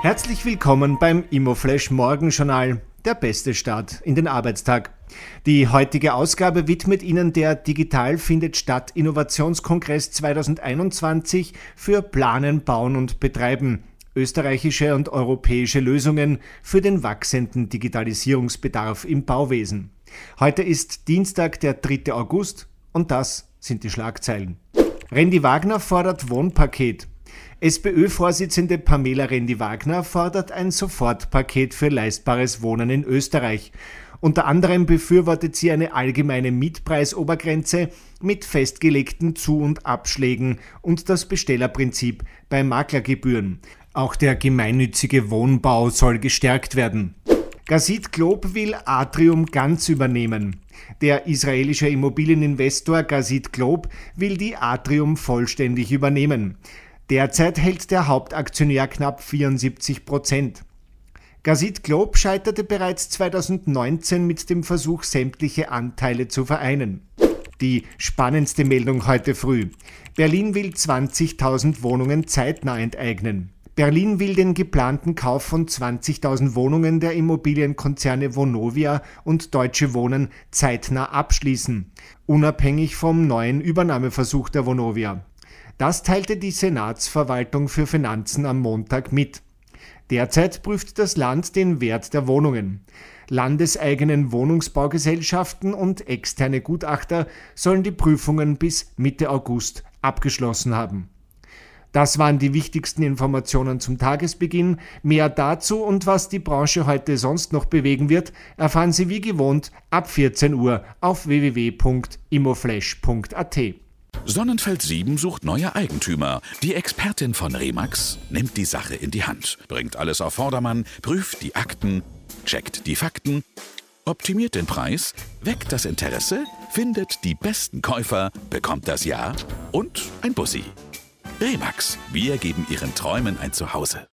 Herzlich willkommen beim Immoflash Morgenjournal, der beste Start in den Arbeitstag. Die heutige Ausgabe widmet Ihnen der Digital findet statt Innovationskongress 2021 für Planen, Bauen und Betreiben. Österreichische und europäische Lösungen für den wachsenden Digitalisierungsbedarf im Bauwesen. Heute ist Dienstag, der 3. August und das sind die Schlagzeilen. Randy Wagner fordert Wohnpaket. SPÖ-Vorsitzende Pamela Rendi-Wagner fordert ein Sofortpaket für leistbares Wohnen in Österreich. Unter anderem befürwortet sie eine allgemeine Mietpreisobergrenze mit festgelegten Zu- und Abschlägen und das Bestellerprinzip bei Maklergebühren. Auch der gemeinnützige Wohnbau soll gestärkt werden. Gazit Globe will Atrium ganz übernehmen. Der israelische Immobilieninvestor Gazit Globe will die Atrium vollständig übernehmen. Derzeit hält der Hauptaktionär knapp 74 Prozent. Gazit Globe scheiterte bereits 2019 mit dem Versuch, sämtliche Anteile zu vereinen. Die spannendste Meldung heute früh. Berlin will 20.000 Wohnungen zeitnah enteignen. Berlin will den geplanten Kauf von 20.000 Wohnungen der Immobilienkonzerne Vonovia und Deutsche Wohnen zeitnah abschließen, unabhängig vom neuen Übernahmeversuch der Vonovia. Das teilte die Senatsverwaltung für Finanzen am Montag mit. Derzeit prüft das Land den Wert der Wohnungen. Landeseigenen Wohnungsbaugesellschaften und externe Gutachter sollen die Prüfungen bis Mitte August abgeschlossen haben. Das waren die wichtigsten Informationen zum Tagesbeginn. Mehr dazu und was die Branche heute sonst noch bewegen wird, erfahren Sie wie gewohnt ab 14 Uhr auf www.imoflash.at. Sonnenfeld 7 sucht neue Eigentümer. Die Expertin von Remax nimmt die Sache in die Hand, bringt alles auf Vordermann, prüft die Akten, checkt die Fakten, optimiert den Preis, weckt das Interesse, findet die besten Käufer, bekommt das Ja und ein Bussi. Remax, wir geben Ihren Träumen ein Zuhause.